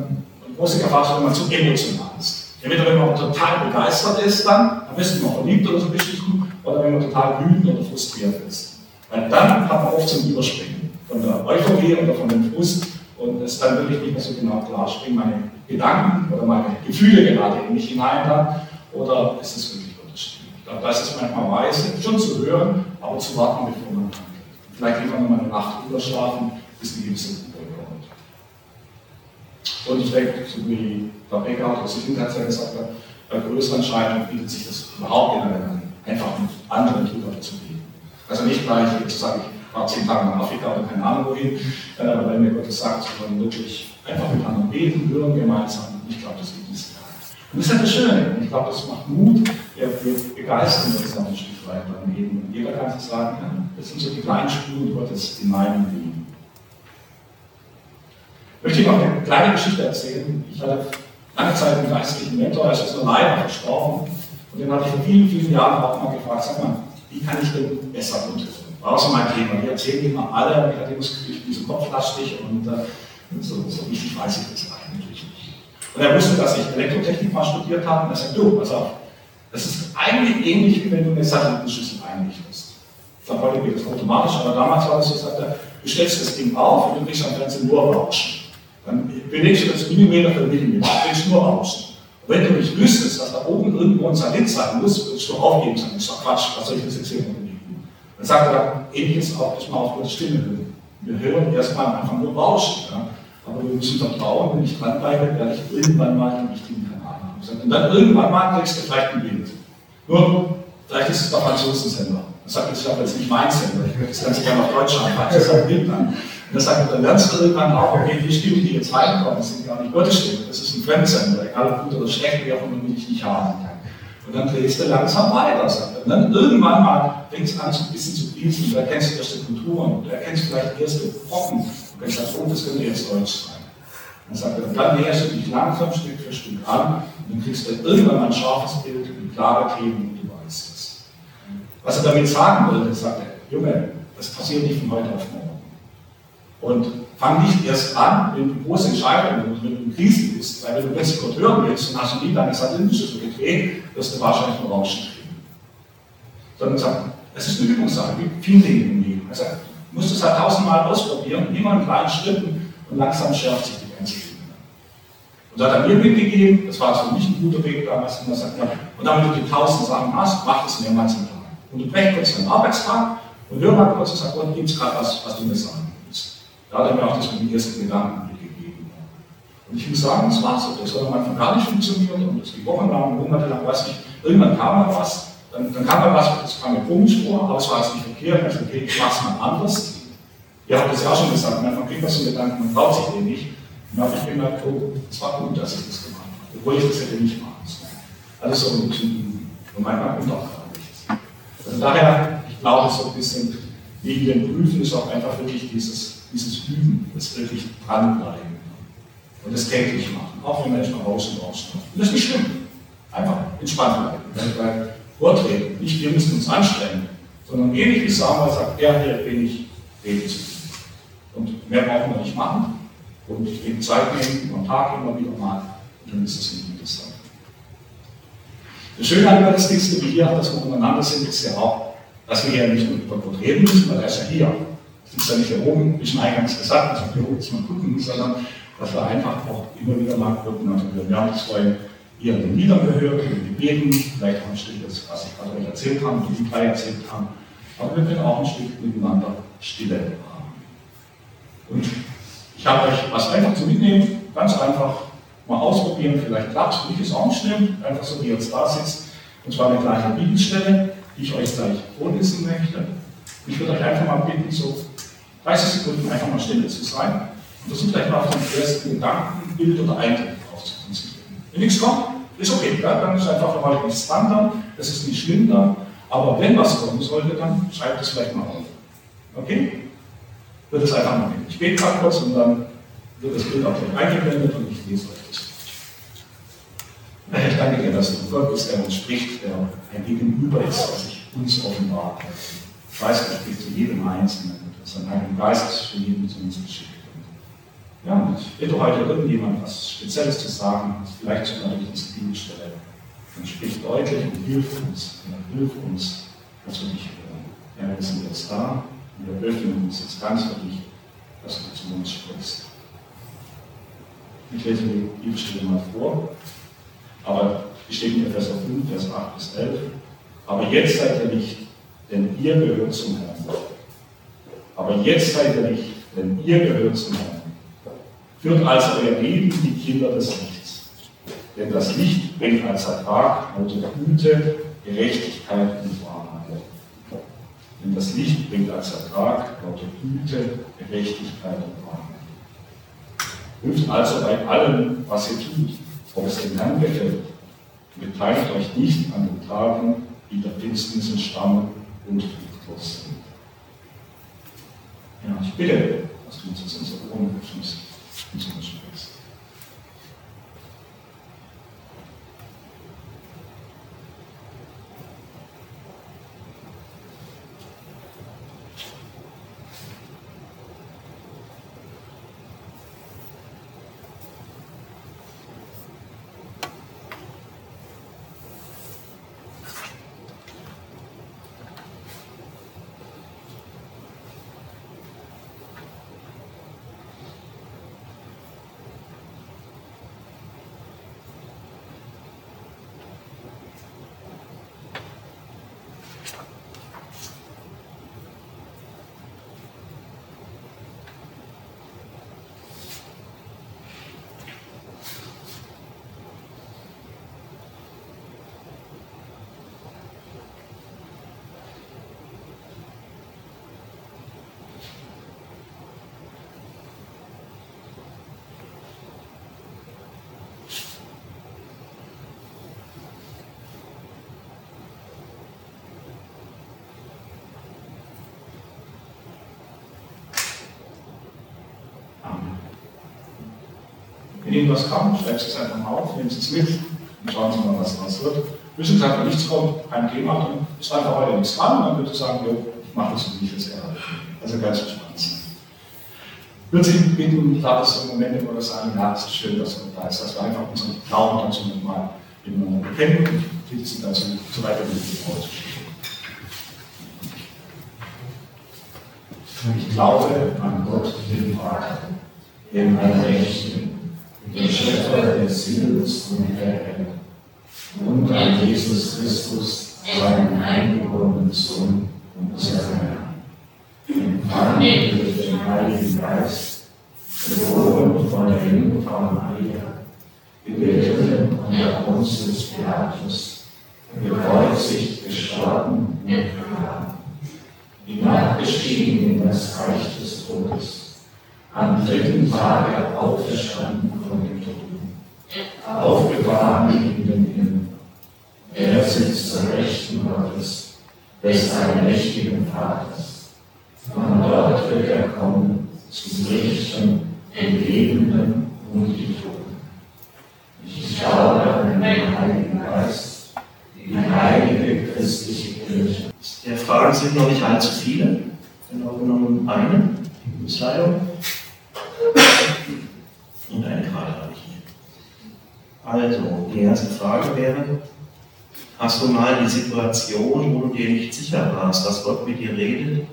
[SPEAKER 1] eine große Gefahr ist, wenn man zu emotional ist. Entweder wenn man total begeistert ist, dann, am besten noch verliebt oder so richtig oder wenn man total wütend oder frustriert ist. Weil dann hat man oft zum Überspringen von der Euphorie oder von dem Frust und es dann wirklich nicht mehr so genau klar, springen meine Gedanken oder meine Gefühle gerade in mich hinein dann oder ist es wirklich unterschiedlich? Ich glaube, da ist manchmal weise, schon zu hören, aber zu warten, bevor man handelt. Vielleicht lieber noch mal eine Nacht überschlafen, bis die gewisse Ruhe kommt. Und ich denke, so wie der Becker aus der Kindheit gesagt hat, bei größeren Entscheidungen bietet sich das überhaupt nicht an, einfach mit anderen drüber zu reden. Also nicht gleich zu sagen, ich war zehn Tage in Afrika oder keine Ahnung wohin, äh, weil mir Gott das sagt, sondern wirklich einfach mit anderen reden, hören gemeinsam. Ich glaube, das gibt es. Und das ist ja das Schöne. Und ich glaube, das macht Mut. Wir, wir begeistern uns dann ein Stück weit beim Leben. Und jeder kann sich sagen, ja, das sind so die kleinen Spuren Gottes in meinem Leben. Ich möchte Ihnen noch eine kleine Geschichte erzählen. Ich hatte lange Zeit einen geistlichen Mentor, er ist so leider verstorben. Und den habe ich vor vielen, vielen Jahren auch mal gefragt, sag mal, wie kann ich denn besser unterrichten? War auch so mein Thema. Die erzählen immer alle, ich bin so kopflastig und äh, so, so wichtig weiß ich das eigentlich nicht. Und er wusste, dass ich Elektrotechnik mal studiert habe und er sagte, du, pass auf, das ist eigentlich ähnlich, wie wenn du eine Satellitenschüssel einrichtest. Ich glaube, heute geht das automatisch, aber damals war das so, sagt er, du stellst das Ding auf und du kriegst am Fernsehen nur Rauschen. Dann bewegst du das Millimeter für Millimeter, du kriegst nur Rauschen. Wenn du nicht wüsstest, dass da oben irgendwo ein Satellit sein muss, würdest du aufgeben sagen, das ist doch Quatsch, was soll ich das jetzt hier unbedingt Dann sagt er, ähnliches auch, dass man auf die Stimme hören. Wir hören erstmal einfach nur Rauschen. Ja? Aber wir müssen vertrauen, wenn ich dranbleibe, werde ich irgendwann mal den richtigen Kanal haben. Und dann irgendwann mal kriegst du vielleicht ein Bild. Nur, vielleicht ist es der Franzosensender. Das sagt jetzt, ich habe jetzt nicht mein Sender, ich möchte das Ganze gerne auf Deutsch haben, das ist ein Bild an. Und das sagt, dann lernst du irgendwann auch, okay, die Stimmen, die jetzt reinkommen, sind gar nicht Gottes Stimmen, das ist ein Fremdsender, egal ob gut oder schlecht, wie auch immer ich nicht haben kann. Und dann drehst du langsam weiter, sagt er. Und dann irgendwann mal fängst du an, so ein bisschen zu fließen, du erkennst die erste Kulturen, du erkennst vielleicht erste Brocken, du kannst sagen, oh, das könnte jetzt Deutsch sein. Dann sagt er, dann näherst du dich langsam Stück für Stück an und dann kriegst du irgendwann mal ein scharfes Bild und klare Themen und du weißt es. Was er damit sagen wollte, sagt er, Junge, das passiert nicht von heute auf morgen. Und fang nicht erst an, wenn du große Entscheidungen, wenn du in Krisen bist, weil wenn du plötzlich Gott hören willst und hast nie deine Satellitenschüssel gedreht, wirst du wahrscheinlich nur Rauschen kriegen. Sondern sag, es ist eine Übungssache, wie viele Dinge im Leben. Also, du musst es halt tausendmal ausprobieren, immer in kleinen Schritten und langsam schärft sich die ganze Dinge. Und da hat er mir mitgegeben, das war für mich ein guter Weg damals, und er sagt, ja, und damit du die tausend Sachen hast, mach das mehrmals im Tag. Und du brech kurz deinen Arbeitstag und hör mal kurz und sag, Gott, gibt es gerade was, was du mir sagen willst. Da hat er mir auch das mit den ersten Gedanken mitgegeben. Und ich muss sagen, es war so. Das hat am Anfang gar nicht funktioniert und das die wochenlang, monatelang, weiß ich, irgendwann kam mal was, dann, dann kam mal was, das kam mir komisch vor, aber es war jetzt nicht verkehrt, also okay, ich mach's mal anders. Ihr habt das ja auch schon gesagt, manchmal kriegt man so Gedanken, man traut sich den nicht. Und dann habe ich gemerkt, oh, es war gut, dass ich das gemacht habe, obwohl ich das hätte nicht machen sollen. Alles so ein Typen von meiner Unterfrage. Also daher, ich glaube, so ein bisschen wegen dem Prüfen ist auch einfach wirklich dieses, dieses Üben, das wirklich dranbleiben und das täglich machen, auch wenn Menschen raus und raus Und das ist nicht schlimm. Einfach entspannt bleiben. Weil Gott redet, nicht wir müssen uns anstrengen, sondern ähnlich wie Samuel sagt, er hier bin ich, rede zu Und mehr brauchen wir nicht machen. Und eben Zeit nehmen, am Tag immer wieder mal, und dann ist es gutes Sache. Das Schöne an nächste wie hier, dass wir untereinander sind, ist ja auch, dass wir hier nicht nur über Gott reden müssen, weil er ist ja hier. Das ist ja nicht hier oben, wie schon eingangs gesagt, dass wir hier oben mal gucken, sondern dass wir einfach auch immer wieder mal gucken. Also wir es vorhin hier in den Liedern gehört, den Gebeten, vielleicht auch ein Stück, das, was ich gerade euch erzählt habe, die die drei erzählt haben. Aber wir können auch ein Stück miteinander Stille haben. Und ich habe euch was einfach zu mitnehmen, ganz einfach mal ausprobieren, vielleicht klappt es, nicht ist auch schlimm, einfach so wie ihr jetzt da sitzt. Und zwar eine kleine Bibelstelle, die ich euch gleich vorlesen möchte. Ich würde euch einfach mal bitten, so 30 Sekunden einfach mal stille zu sein und versucht euch mal auf den ersten Gedanken, Bild oder Eindruck drauf zu konzentrieren. Wenn nichts kommt, ist okay, ja? dann ist einfach mal nichts dran dann, das ist nicht schlimm dann, aber wenn was kommen sollte, dann schreibt es vielleicht mal auf. Okay? Wird es einfach mal Ich bete gerade kurz und dann wird das Bild auf euch eingeblendet und ich lese euch das. Ich danke dir, dass du Gott bist, der uns spricht, der ein Gegenüber ist, der sich uns offenbart. Ich weiß, du sprichst zu jedem Einzelnen, dass dein Heiliger Geist für jeden zu uns geschickt ja, und bitte heute irgendjemand was Spezielles zu sagen, vielleicht sogar durch diese Bibelstelle. Dann sprich deutlich und hilf uns, und hilf uns, dass wir dich hören. Ja, wir sind jetzt da Und wir öffnen uns jetzt ganz für dich, dass du zu uns sprichst. Ich lese die Bibelstelle mal vor, aber die steht in Epheser 5, Vers 8 bis 11. Aber jetzt seid ihr Licht, denn ihr gehört zum Herrn. Aber jetzt seid ihr Licht, denn ihr gehört zum Herrn. Führt also euer Leben wie Kinder des Lichts. Denn das Licht bringt als Ertrag lauter Güte, Gerechtigkeit und Wahrheit. Denn das Licht bringt als Ertrag lauter Güte, Gerechtigkeit und Wahrheit. Prüft also bei allem, was ihr tut, ob es dem Herrn gefällt. Beteiligt euch nicht an den Tagen, die der Finsternis entstammen und fruchtlos sind. Ja, ich bitte, dass du uns jetzt unsere Ohren öffnest und zu uns. Wenn Ihnen was kommt, schreiben Sie es einfach mal auf, nehmen Sie es mit und schauen Sie mal, was daraus wird. Müssen Sie wenn nichts kommt, kein Thema, dann ist einfach heute nichts dran, dann würde ich sagen, jo, ich mache das wie ich es gerne. Also ganz entspannt sein. Würde Sie bitten, darf das im Moment immer sagen, ja, es ist schön, dass wir da ist, dass wir einfach unseren Glauben dazu nochmal miteinander bekennen und Sie dazu, so weiter dem Wort zu Ich glaube an Gott, den Vater, den Allmächtigen, den Schöpfer des Himmels und der Erde, und an Jesus Christus, seinen eingeborenen Sohn, unseren Herrn, empfangen durch den Heiligen Geist, geboren von der Jungfrau Maria, gelitten unter Pontius Pilatus, gekreuzigt, gestorben und begraben, hinabgestiegen in das Reich des Todes, am dritten Tage auferstanden von den Toten, aufgefahren in den Himmel. Er sitzt zur Rechten Gottes, des allmächtigen Vaters. Von dort wird er kommen, zu richten den Lebenden und die Toten. Ich glaube an den Heiligen Geist, die heilige christliche Kirche.
[SPEAKER 5] Der Fragen sind noch nicht allzu viele, genau genommen eine, die Beschreibung. Und eine gerade habe ich hier. Also, die erste Frage wäre, hast du mal die Situation, wo du dir nicht sicher warst, dass Gott mit dir redet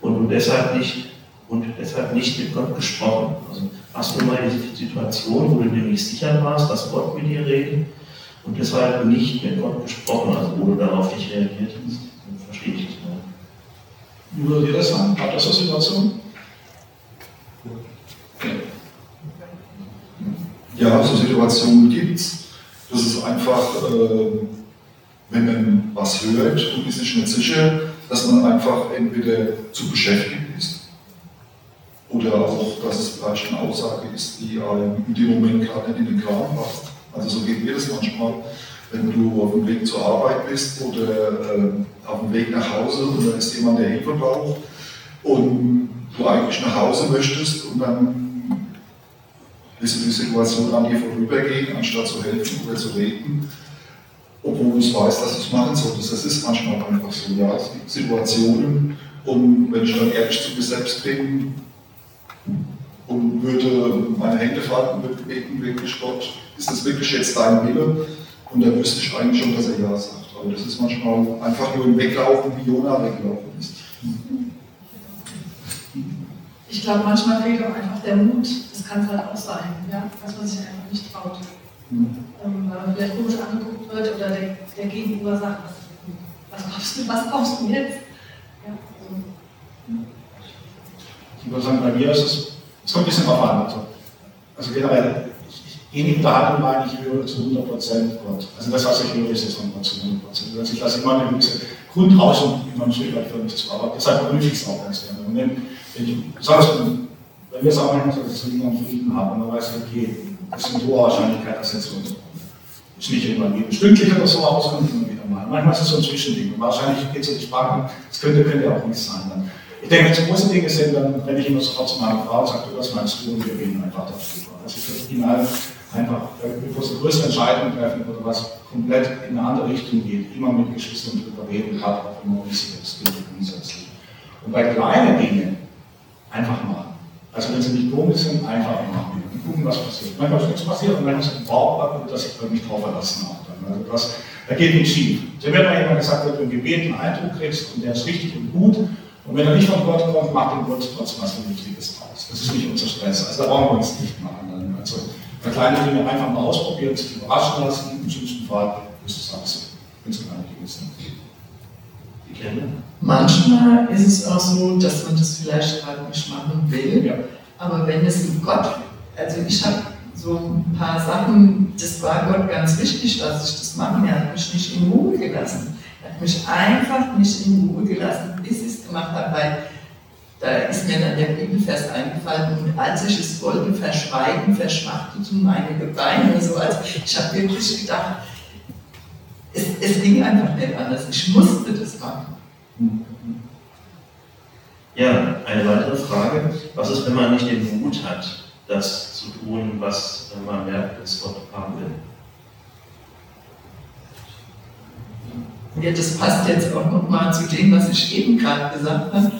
[SPEAKER 5] und du deshalb nicht und deshalb nicht mit Gott gesprochen? Also, hast du mal die Situation, wo du dir nicht sicher warst, dass Gott mit dir redet und deshalb nicht mit Gott gesprochen, also wo du darauf nicht reagiert hast? Verstehe ich das nicht.
[SPEAKER 1] Wie würdet ihr das sagen? Habt ihr so Situationen?
[SPEAKER 4] Ja, so Situationen gibt es. Das ist einfach, äh, wenn man was hört und ist sich nicht sicher, dass man einfach entweder zu beschäftigt ist oder auch, dass es vielleicht eine Aussage ist, die einem in dem Moment gerade nicht in den Kram passt. Also so geht mir das manchmal, wenn du auf dem Weg zur Arbeit bist oder äh, auf dem Weg nach Hause und da ist jemand, der Hilfe braucht und du eigentlich nach Hause möchtest und dann willst du die Situation an dir vorübergehen, anstatt zu helfen oder zu reden, obwohl du es weißt, dass du es machen solltest. Das ist manchmal einfach so, ja, es gibt Situationen und wenn ich dann ehrlich zu mir selbst bin und würde meine Hände falten würde beten, wirklich Gott, ist das wirklich jetzt dein Wille? Und dann wüsste ich eigentlich schon, dass er Ja sagt. Aber das ist manchmal einfach nur ein Weglaufen, wie Jona weggelaufen ist.
[SPEAKER 3] ich glaube, manchmal fehlt auch einfach der Mut. Das kann es halt auch sein, ja? dass man sich einfach nicht traut. Mhm. Ähm, weil man vielleicht komisch angeguckt wird oder der, der Gegenüber sagt, was, was, kommst du, was kommst du jetzt? Ja, also.
[SPEAKER 1] Ich würde sagen, bei mir ist es, es kommt ein bisschen drauf an. Also, also generell, in die Unterhaltung meine ich höre zu 100% Gott. Also das, was ich höre, ist jetzt nochmal zu 100%. Also ich lasse immer eine gewisse Grundrauschen immer ein Stück weit für mich zu, aber deshalb prüfe ich es auch ganz gerne. Und wenn, wenn ich, besonders wenn wir es auch manchmal so, dass wir jemanden Frieden haben, dann weiß okay, das ist eine hohe Wahrscheinlichkeit, dass jetzt so ist nicht immer jeden stündlich oder so auskommt, immer wieder mal. Manchmal ist es so ein Zwischending. Und wahrscheinlich geht es um die Sprache, das könnte, könnte auch nicht sein. Dann. Ich denke, wenn es große Dinge sind, dann renne ich immer sofort zu meiner Frau und sage, du, was meinst du? Und wir reden einfach darüber. Also ich versuche ihn einfach, bevor sie größere Entscheidungen treffen oder was komplett in eine andere Richtung geht, immer mit Geschwistern drüber reden, gerade auch immer wichtig, das gilt grundsätzlich. Und bei kleinen Dingen einfach machen. Also wenn sie nicht komisch sind, einfach machen. Und gucken, was passiert. Manchmal ist nichts passiert und manchmal ist ein Bauch, dass ich mich drauf verlassen habe. Also das, da geht nichts schief. So wird mir immer gesagt, wenn du im Gebet einen Eindruck kriegst und der ist richtig und gut, und wenn er nicht von Gott kommt, macht dem Gott trotzdem was Vernünftiges draus. Das ist nicht unser Stress. Also da brauchen wir uns nicht machen. Also für kleine Dinge einfach mal ausprobieren, sich überraschen lassen. Im schlimmsten Fall ist es alles ganz kleine Dinge sind.
[SPEAKER 2] Manchmal ist es auch so, dass man das vielleicht gerade nicht machen will, ja. aber wenn es in Gott, also ich habe so ein paar Sachen, das war Gott ganz wichtig, dass ich das mache, er hat mich nicht in Ruhe gelassen. Er hat mich einfach nicht in Ruhe gelassen, bis ich es gemacht habe, weil da ist mir dann der Bibelvers eingefallen und als ich es wollte verschweigen, verschmachteten meine Gebeine. So, also ich habe wirklich gedacht, es, es ging einfach nicht anders. Ich musste das machen.
[SPEAKER 5] Ja, eine weitere Frage. Was ist, wenn man nicht den Mut hat, das zu tun, was man merkt, dass Gott haben will?
[SPEAKER 2] Ja, das passt jetzt auch nochmal zu dem, was ich eben gerade gesagt habe.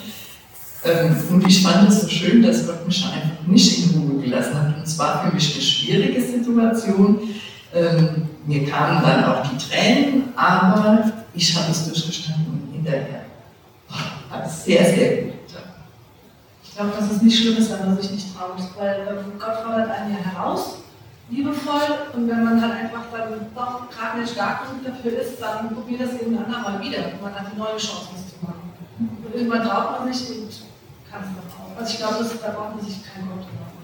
[SPEAKER 2] Ähm, und ich fand es so schön, dass Gott mich einfach nicht in Ruhe gelassen hat. Und es war für mich eine schwierige Situation. Ähm, mir kamen dann auch die Tränen, aber ich habe es durchgestanden und hinterher hat es sehr, sehr gut getan.
[SPEAKER 3] Ich glaube, dass es nicht schlimm ist, wenn man sich nicht traut, weil Gott fordert einen ja heraus, liebevoll, und wenn man dann einfach dann doch gerade nicht stark genug dafür ist, dann probiert das eben ein andermal wieder und man hat eine neue Chance, das zu machen. Und irgendwann traut man sich und kann es dann auch. Also ich glaube, da braucht man sich kein Gott machen.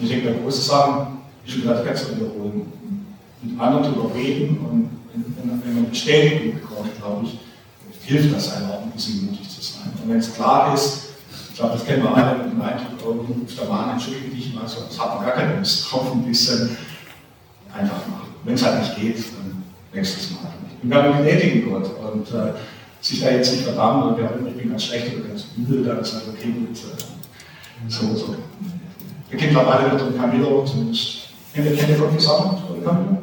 [SPEAKER 1] Ich denke, der große Sachen, ich schon gerade ganz wiederholen, mit anderen darüber reden und wenn, wenn man Bestätigung bekommt, glaube ich, hilft das einem auch ein bisschen mutig zu sein. Und wenn es klar ist, ich glaube, das kennen wir alle mit dem Eindruck, ruft der Mann, entschuldige dich mal, so, das hat man gar keine Lust drauf, ein bisschen einfach machen. Wenn es halt nicht geht, dann nächstes Mal. Ich bin gar nicht gnädigen Gott und äh, sich da jetzt nicht verdammen und ja, ich bin ganz schlecht oder ganz übel, dann ist halt okay, gut, äh, so, so. Wir kennen mittlerweile mit dem Camilo, zumindest, kennt ihr, kennt ihr von Gesamt, Camilo?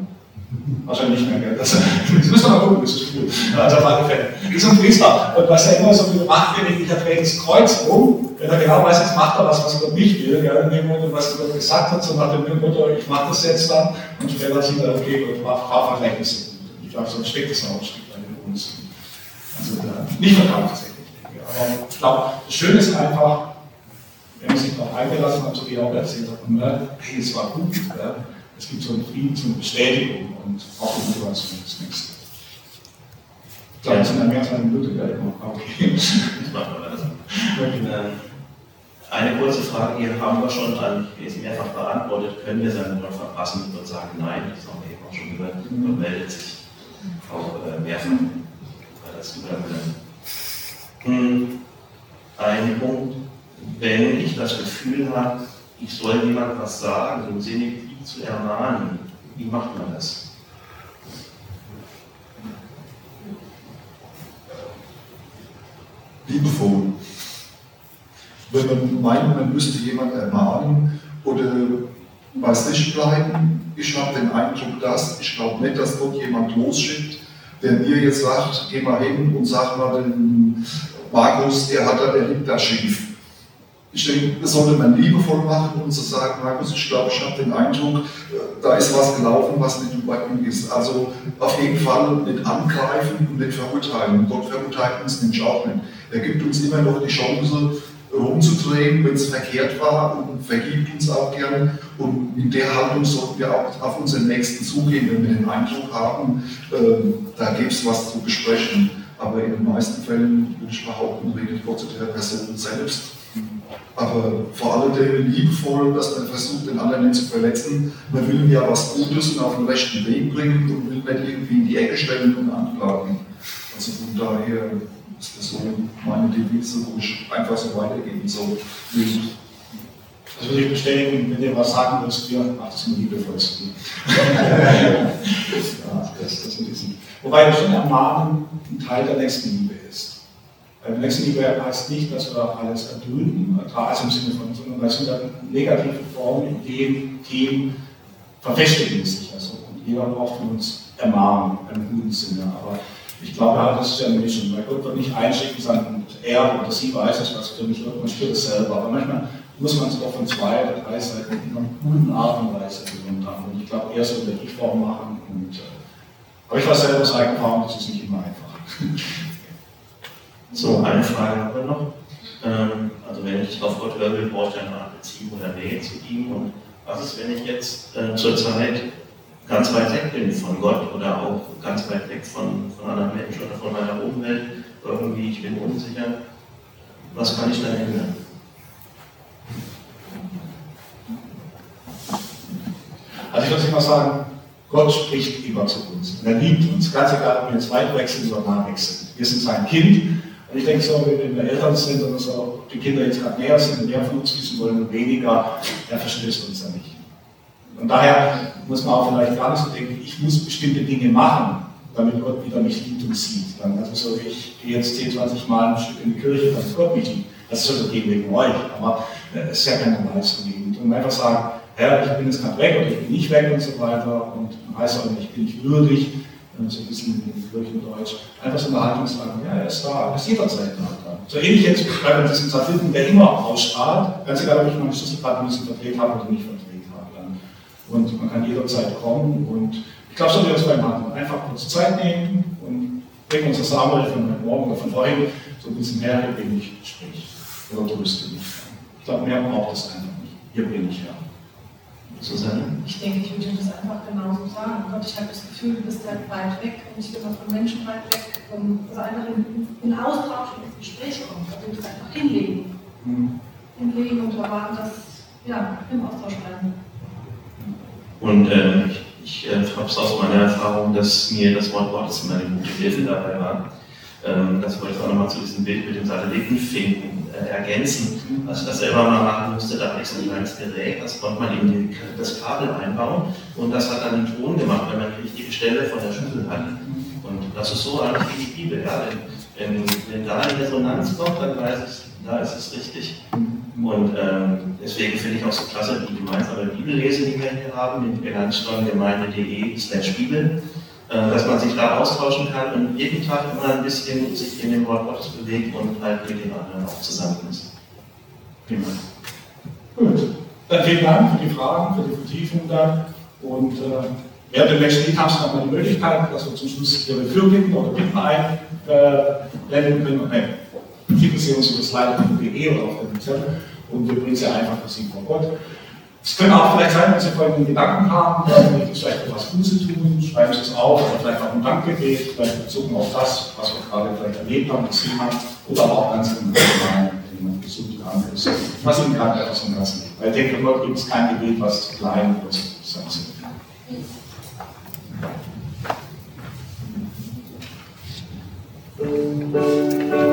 [SPEAKER 1] Wahrscheinlich nicht mehr, gell? Das, das [laughs] müssen wir mal gucken, das ist cool. Also auf alle Fälle. Das ist ein Priester. Und was er immer so viel macht, wenn ich, er dreht das Kreuz um, wenn er genau weiß, jetzt macht er was, was er mich will, gell? in dem Moment, was er gesagt hat, so nach dem Motto, ich mache das jetzt dann, und später sieht er, okay, Gott war Verhältnisse. Ich glaube, sonst steckt es auch ein Stück weit in uns. Also äh, nicht verkauft tatsächlich. Aber ich glaube, das Schöne ist einfach, wenn man sich darauf eingelassen hat, so wie er auch erzählt hat, merkt, hey, es war gut. Ja? Es gibt so einen Frieden, so eine Bestätigung und auch eine Motivation das nächste. Ich glaube, es sind dann mehr als eine Minute, gell? Okay. [laughs]
[SPEAKER 5] Ähm, eine kurze Frage, die haben wir schon dann mehrfach beantwortet. Können wir seinen Wort verpassen und sagen, nein, das haben wir eben auch schon gehört, mhm. und meldet sich auch äh, mehrfach das Übernehmen. Hm, ein Punkt, wenn ich das Gefühl habe, ich soll jemand was sagen, im Sinne zu ermahnen. Wie macht man das?
[SPEAKER 4] Liebevoll. Wenn man meint, man müsste jemanden ermahnen oder bei sich bleiben, ich habe den Eindruck, dass, ich glaube nicht, dass Gott jemand losschickt, der mir jetzt sagt, geh mal hin und sag mal den Markus, der hat da, der liegt da schief ich denke, das sollte man liebevoll machen und zu sagen, Markus, ich glaube, ich habe den Eindruck, äh, da ist was gelaufen, was nicht in Ordnung ist. Also auf jeden Fall nicht angreifen und nicht verurteilen. Gott verurteilt uns nämlich auch nicht. Er gibt uns immer noch die Chance, rumzudrehen, wenn es verkehrt war und vergibt uns auch gern. Und in der Haltung sollten wir auch auf unseren Nächsten zugehen, wenn wir den Eindruck haben, äh, da gibt es was zu besprechen. Aber in den meisten Fällen würde ich behaupten, redet Gott zu der Person selbst. Aber vor allem liebevoll, dass man versucht, den anderen nicht zu verletzen. Man will ja was Gutes und auf den rechten Weg bringen und will nicht irgendwie in die Ecke stellen und anklagen. Also von daher ist das so meine Devise, wo ich einfach so weitergeben soll.
[SPEAKER 1] Das würde ich bestätigen, wenn ihr was sagen müsst, ihr macht es nur liebevollst. [laughs] ja, das, das ist Wobei schon Ermahnen ein Teil der Nächstenliebe ist. Weil Nächstenliebe heißt nicht, dass wir alles erdulden, also im Sinne von, sondern weil es wieder negative Formen, Ideen, Themen verfestigen sich. Also, und jeder braucht von uns Ermahnen im guten Sinne. Aber ich glaube, das ist ja eine Mischung, weil Gott wird nicht einschicken, sagen, er oder sie weiß es, was für mich wird, man spürt es selber. Aber manchmal muss man es auch von zwei oder drei Seiten in einer guten Art und Weise haben. Und ich glaube, er soll die Form machen. Und, äh, aber ich weiß selber aus eigener Erfahrung, das ist nicht immer einfach. [laughs]
[SPEAKER 5] So, eine Frage haben wir noch. Ähm, also wenn ich auf Gott höre, brauche ich eine Art Beziehung oder Nähe zu ihm. Und was ist, wenn ich jetzt äh, zurzeit ganz weit weg bin von Gott oder auch ganz weit weg von, von anderen Menschen oder von meiner Umwelt, irgendwie ich bin unsicher, was kann ich da ändern?
[SPEAKER 1] Also ich würde immer sagen, Gott spricht immer zu uns. er liebt uns, ganz egal, ob wir jetzt weit wechseln oder nah wechseln. Wir sind sein Kind. Und ich denke so, wenn wir Eltern sind oder so, die Kinder jetzt gerade näher sind und mehr von uns wissen wollen und weniger, er verstößt uns ja nicht. Und daher muss man auch vielleicht gar nicht so denken, ich muss bestimmte Dinge machen, damit Gott wieder mich liebt und sieht. Dann, also so, ich gehe jetzt 10, 20 Mal ein Stück in die Kirche, damit Gott mich liebt. Das ist okay wegen euch, aber äh, es ist ja kein normales Leben. Und einfach sagen, Herr, ich bin jetzt gerade weg oder ich bin nicht weg und so weiter und heißt auch nicht, ich bin nicht würdig, so ein bisschen in Kirchendeutsch, einfach so eine Haltung sagen, ja, er ist da, er ist jederzeit da. So ähnlich jetzt bei diesem Satelliten, der immer ausstrahlt, ganz egal, ob ich meine Schlüsselkarte ein bisschen verdreht habe oder nicht verdreht und man kann jederzeit kommen. Und ich glaube, so wir es beim Handeln. Einfach kurz Zeit nehmen und bringen uns das Samuel von heute Morgen oder von vorhin so ein bisschen her, hier bin ich, sprich. Oder tröste mich. Ich glaube, mehr braucht es einfach nicht. Hier bin ich, ja.
[SPEAKER 3] Susanne? Ich denke, ich würde das einfach genauso sagen. Gott, ich habe das Gefühl, du bist halt weit weg und ich bin auch von Menschen weit weg. Also einfach in, in Austausch und ins Gespräch kommen. Da würde ich es einfach hinlegen. Mhm. Hinlegen und erwarten, dass ja, im Austausch bleiben.
[SPEAKER 5] Und äh, ich, ich äh, habe es aus meiner Erfahrung, dass mir das Wort Gottes immer eine gute Hilfe dabei war. Das wollte ich auch nochmal zu diesem Bild mit dem Satellitenfinken äh, ergänzen. Als ich das selber mal machen musste, da hatte ich so ein kleines Gerät, das konnte man in das Kabel einbauen und das hat dann den Ton gemacht, wenn man die richtige Stelle von der Schüssel hat. Und das ist so eigentlich wie die Bibel. Ja? Wenn, wenn, wenn da eine Resonanz kommt, dann weiß ich, da ist es richtig. Und ähm, deswegen finde ich auch so klasse die gemeinsame Bibellese, die wir hier haben, in gemeinde.de slash Bibel, dass man sich da austauschen kann und jeden Tag immer ein bisschen sich in dem Wort Gottes bewegt und halt mit den anderen auch zusammen ist.
[SPEAKER 1] Prima. Gut. Dann vielen Dank für die Fragen, für die Vertiefung da. Und äh, dem nächsten Lied haben Sie nochmal die Möglichkeit, dass wir zum Schluss Ihre Fürbitten oder Bitten einblenden können. Okay schicken Sie uns über slide.de oder auf den Zettel und wir bringen sie einfach für Sie vor Gott. Es können auch vielleicht sein, dass Sie folgende Gedanken haben, dann will ich vielleicht etwas Gutes tun, schreiben Sie es auf oder vielleicht auch ein Dankgebet, vielleicht bezogen auf das, was wir gerade vielleicht erlebt haben, gesehen haben, oder auch ganz im Allgemeinen, wenn jemand gesund krank ist, was Ihnen gerade etwas im Herzen liegt. Weil ich denke, dort gibt es kein Gebet, was zu klein oder zu sein ist. Thank